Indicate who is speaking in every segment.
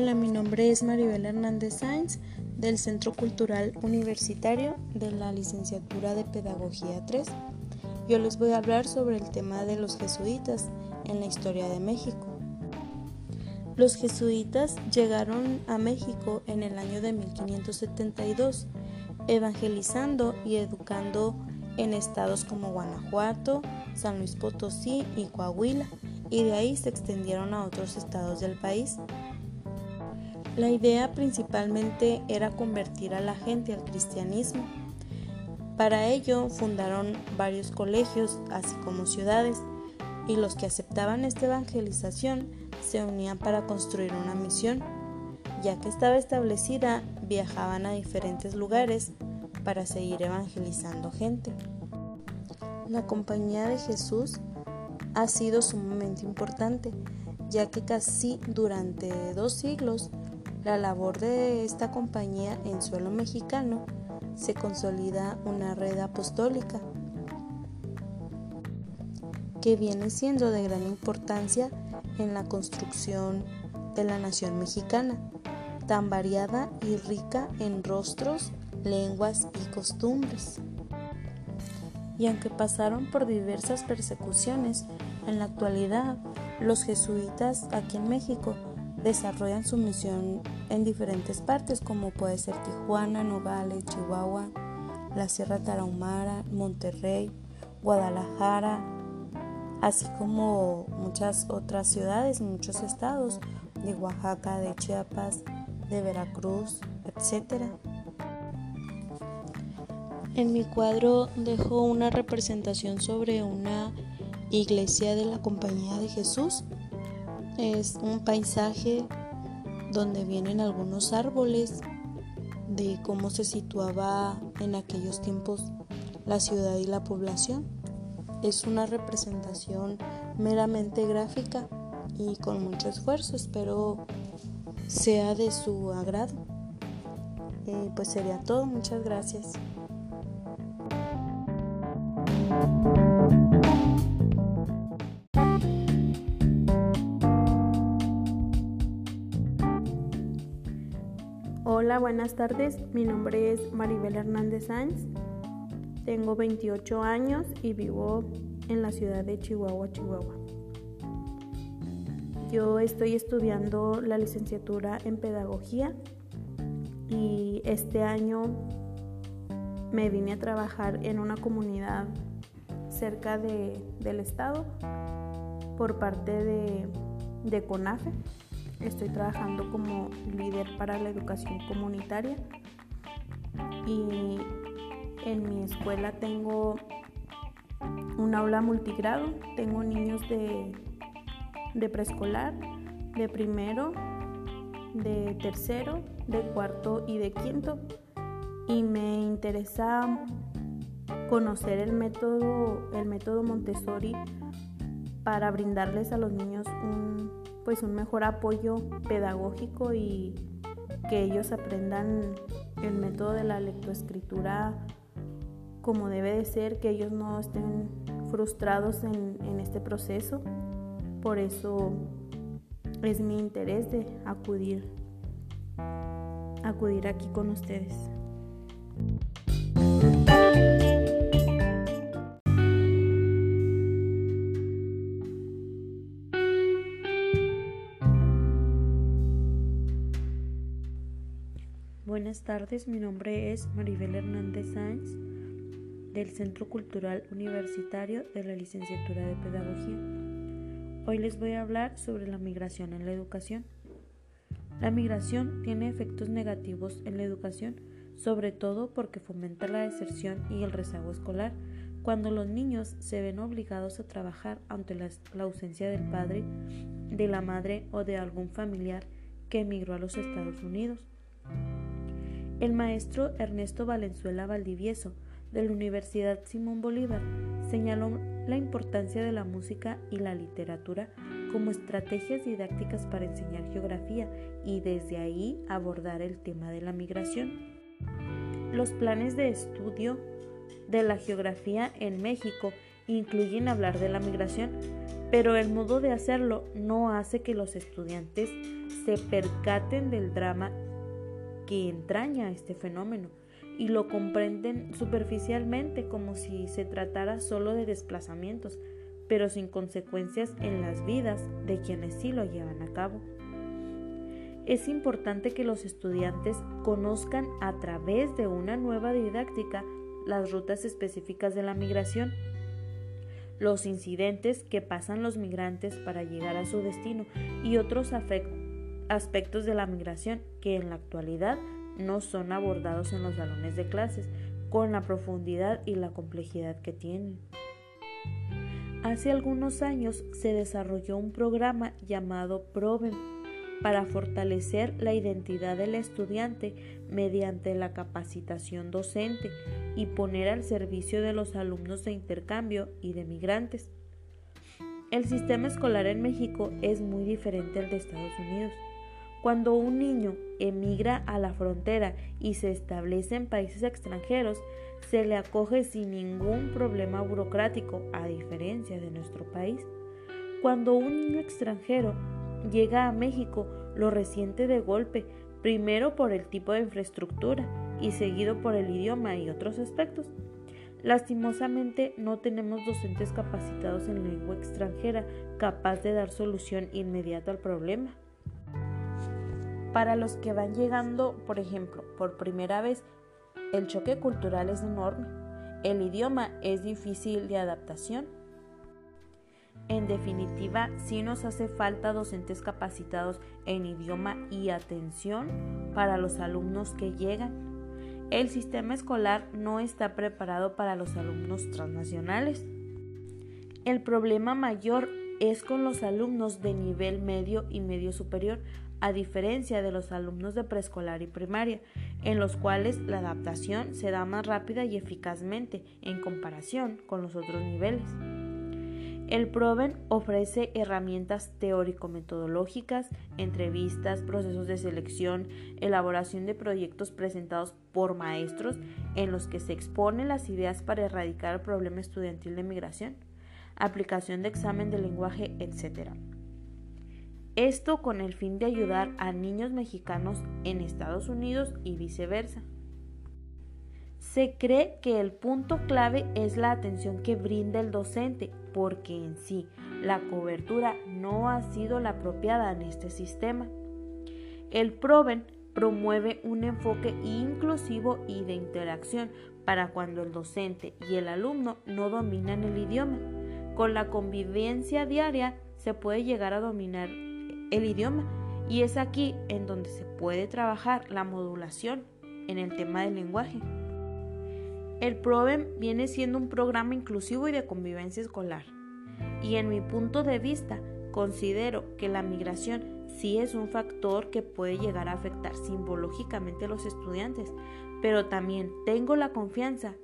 Speaker 1: Hola, mi nombre es Maribel Hernández Sáenz del Centro Cultural Universitario de la Licenciatura de Pedagogía 3. Yo les voy a hablar sobre el tema de los jesuitas en la historia de México. Los jesuitas llegaron a México en el año de 1572, evangelizando y educando en estados como Guanajuato, San Luis Potosí y Coahuila, y de ahí se extendieron a otros estados del país. La idea principalmente era convertir a la gente al cristianismo. Para ello fundaron varios colegios, así como ciudades, y los que aceptaban esta evangelización se unían para construir una misión. Ya que estaba establecida, viajaban a diferentes lugares para seguir evangelizando gente. La compañía de Jesús ha sido sumamente importante, ya que casi durante dos siglos la labor de esta compañía en suelo mexicano se consolida una red apostólica que viene siendo de gran importancia en la construcción de la nación mexicana, tan variada y rica en rostros, lenguas y costumbres. Y aunque pasaron por diversas persecuciones, en la actualidad los jesuitas aquí en México desarrollan su misión en diferentes partes como puede ser Tijuana, Nogales, Chihuahua, la Sierra Tarahumara, Monterrey, Guadalajara, así como muchas otras ciudades, muchos estados de Oaxaca, de Chiapas, de Veracruz, etc. En mi cuadro dejo una representación sobre una iglesia de la Compañía de Jesús es un paisaje donde vienen algunos árboles de cómo se situaba en aquellos tiempos la ciudad y la población. Es una representación meramente gráfica y con mucho esfuerzo. Espero sea de su agrado. Y pues sería todo. Muchas gracias.
Speaker 2: Buenas tardes. Mi nombre es Maribel Hernández Sáenz. Tengo 28 años y vivo en la ciudad de Chihuahua, Chihuahua. Yo estoy estudiando la licenciatura en pedagogía y este año me vine a trabajar en una comunidad cerca del estado por parte de, de CONAFE Estoy trabajando como líder para la educación comunitaria. Y en mi escuela tengo un aula multigrado, tengo niños de, de preescolar, de primero, de tercero, de cuarto y de quinto. Y me interesa conocer el método, el método Montessori para brindarles a los niños un, pues un mejor apoyo pedagógico y que ellos aprendan el método de la lectoescritura como debe de ser, que ellos no estén frustrados en, en este proceso. Por eso es mi interés de acudir, acudir aquí con ustedes.
Speaker 1: Buenas tardes, mi nombre es Maribel Hernández Sáenz del Centro Cultural Universitario de la Licenciatura de Pedagogía. Hoy les voy a hablar sobre la migración en la educación. La migración tiene efectos negativos en la educación, sobre todo porque fomenta la deserción y el rezago escolar, cuando los niños se ven obligados a trabajar ante la, ausencia del padre, de la madre o de algún familiar que emigró a los Estados Unidos. El maestro Ernesto Valenzuela Valdivieso, de la Universidad Simón Bolívar, señaló la importancia de la música y la literatura como estrategias didácticas para enseñar geografía y desde ahí abordar el tema de la migración. Los planes de estudio de la geografía en México
Speaker 2: incluyen hablar de la migración, pero el modo de hacerlo no hace que los estudiantes se percaten del drama que entraña este fenómeno y lo comprenden superficialmente como si se tratara solo de desplazamientos, pero sin consecuencias en las vidas de quienes sí lo llevan a cabo. Es importante que los estudiantes conozcan a través de una nueva didáctica las rutas específicas de la migración, los incidentes que pasan los migrantes para llegar a su destino y otros aspectos de la migración que en la actualidad no son abordados en los salones de clases con la profundidad y la complejidad que tienen. Hace algunos años se desarrolló un programa llamado PROVEM para fortalecer la identidad del estudiante mediante la capacitación docente y poner al servicio de los alumnos de intercambio y de migrantes. El sistema escolar en México es muy diferente al de Estados Unidos. Cuando un niño emigra a la frontera y se establece en países extranjeros, se le acoge sin ningún problema burocrático, a diferencia de nuestro país. Cuando un niño extranjero llega a México, lo resiente de golpe, primero por el tipo de infraestructura y seguido por el idioma y otros aspectos. Lastimosamente no tenemos docentes capacitados en lengua extranjera capaz de dar solución inmediata al problema. Para los que van llegando, por ejemplo, por primera vez, el choque cultural es enorme. El idioma es difícil de adaptación. En definitiva, sí nos hace falta docentes capacitados en idioma y atención para los alumnos que llegan. El sistema escolar no está preparado para los alumnos transnacionales. El problema mayor es con los alumnos de nivel medio y medio superior, a diferencia de los alumnos de preescolar y primaria, en los cuales la adaptación se da más rápida y eficazmente en comparación con los otros niveles. El PROVEN ofrece herramientas teórico-metodológicas, entrevistas, procesos de selección, elaboración de proyectos presentados por maestros en los que se exponen las ideas para erradicar el problema estudiantil de migración, aplicación de examen de lenguaje, etc. Esto con el fin de ayudar a niños mexicanos en Estados Unidos y viceversa. Se cree que el punto clave es la atención que brinda el docente, porque en sí la cobertura no ha sido la apropiada en este sistema. El PROVEN promueve un enfoque inclusivo y de interacción para cuando el docente y el alumno no dominan el idioma. Con la convivencia diaria se puede llegar a dominar el idioma y es aquí en donde se puede trabajar la modulación en el tema del lenguaje. El PROVEM viene siendo un programa inclusivo y de convivencia escolar. Y en mi punto de vista, considero que la migración sí es un factor que puede llegar a afectar simbológicamente a los estudiantes, pero también tengo la confianza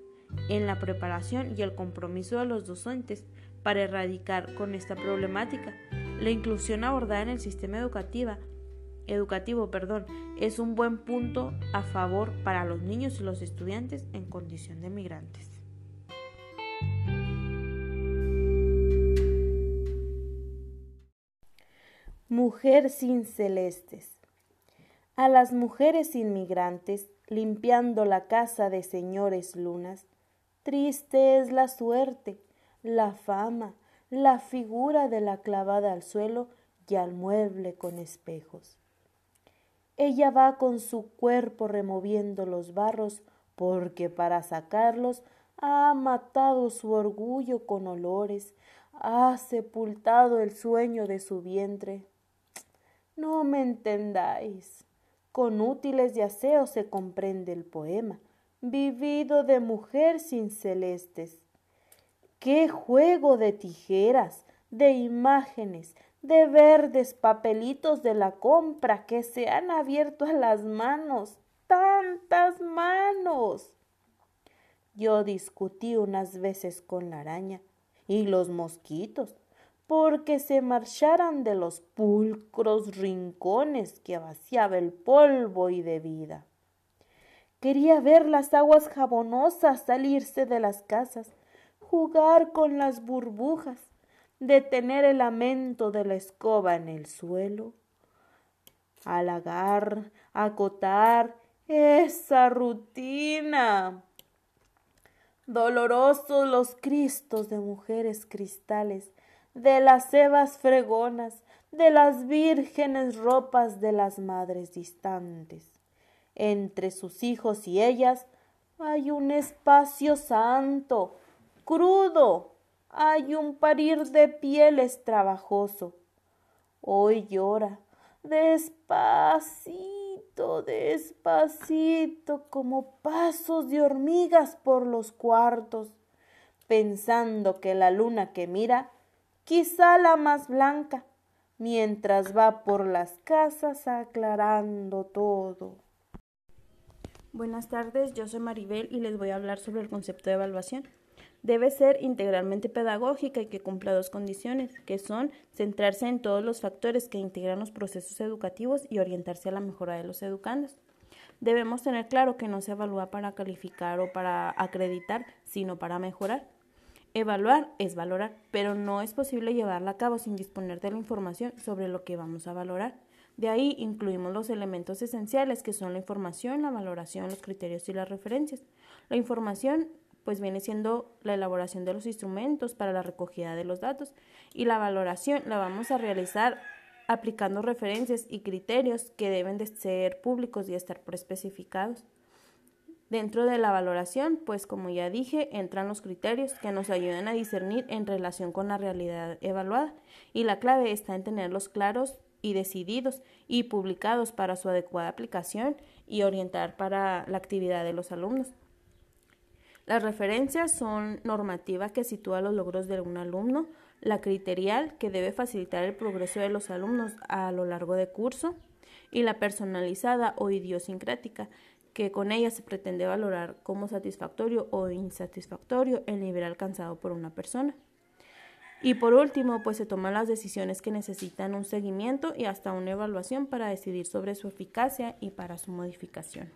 Speaker 2: en la preparación y el compromiso de los docentes para erradicar con esta problemática la inclusión abordada en el sistema educativo educativo perdón, es un buen punto a favor para los niños y los estudiantes en condición de migrantes.
Speaker 1: Mujer sin celestes. A las mujeres inmigrantes, limpiando la casa de señores lunas, triste es la suerte, la fama, la figura de la clavada al suelo y al mueble con espejos. Ella va con su cuerpo removiendo los barros porque para sacarlos ha matado su orgullo con olores, ha sepultado el sueño de su vientre. No me entendáis. Con útiles y aseo se comprende el poema, vivido de mujer sin celestes. Qué juego de tijeras, de imágenes, de verdes papelitos de la compra que se han abierto a las manos, tantas manos. Yo discutí unas veces con la araña y los mosquitos, porque se marcharan de los pulcros rincones que vaciaba el polvo y de vida. Quería ver las aguas jabonosas salirse de las casas,
Speaker 2: jugar con las burbujas, detener el lamento de la escoba en el suelo, halagar, acotar esa rutina. Dolorosos los cristos de mujeres cristales, de las cebas fregonas, de las vírgenes ropas de las madres distantes. Entre sus hijos y ellas hay un espacio santo, crudo, hay un parir de pieles trabajoso. Hoy llora, despacito, despacito, como pasos de hormigas por los cuartos, pensando que la luna que mira, quizá la más blanca, mientras va por las casas aclarando todo.
Speaker 1: Buenas tardes, yo soy Maribel y les voy a hablar sobre el concepto de evaluación. Debe ser integralmente pedagógica y que cumpla dos condiciones, que son centrarse en todos los factores que integran los procesos educativos y orientarse a la mejora de los educandos. Debemos tener claro que no se evalúa para calificar o para acreditar, sino para mejorar. Evaluar es valorar, pero no es posible llevarla a cabo sin disponer de la información sobre lo que vamos a valorar. De ahí incluimos los elementos esenciales que son la información, la valoración, los criterios y las referencias. La información pues viene siendo la elaboración de los instrumentos para la recogida de los datos y la valoración la vamos a realizar aplicando referencias y criterios que deben de ser públicos y estar preespecificados. Dentro de la valoración, pues como ya dije, entran los criterios que nos ayudan a discernir en relación con la realidad evaluada y la clave está en tenerlos claros y decididos y publicados para su adecuada aplicación y orientar para la actividad de los alumnos. Las referencias son normativa que sitúa los logros de un alumno, la criterial que debe facilitar el progreso de los alumnos a lo largo del curso y la personalizada o idiosincrática que con ella se pretende valorar como satisfactorio o insatisfactorio el nivel alcanzado por una persona. Y por último, pues se toman las decisiones que necesitan un seguimiento y hasta una evaluación para decidir sobre su eficacia y para su modificación.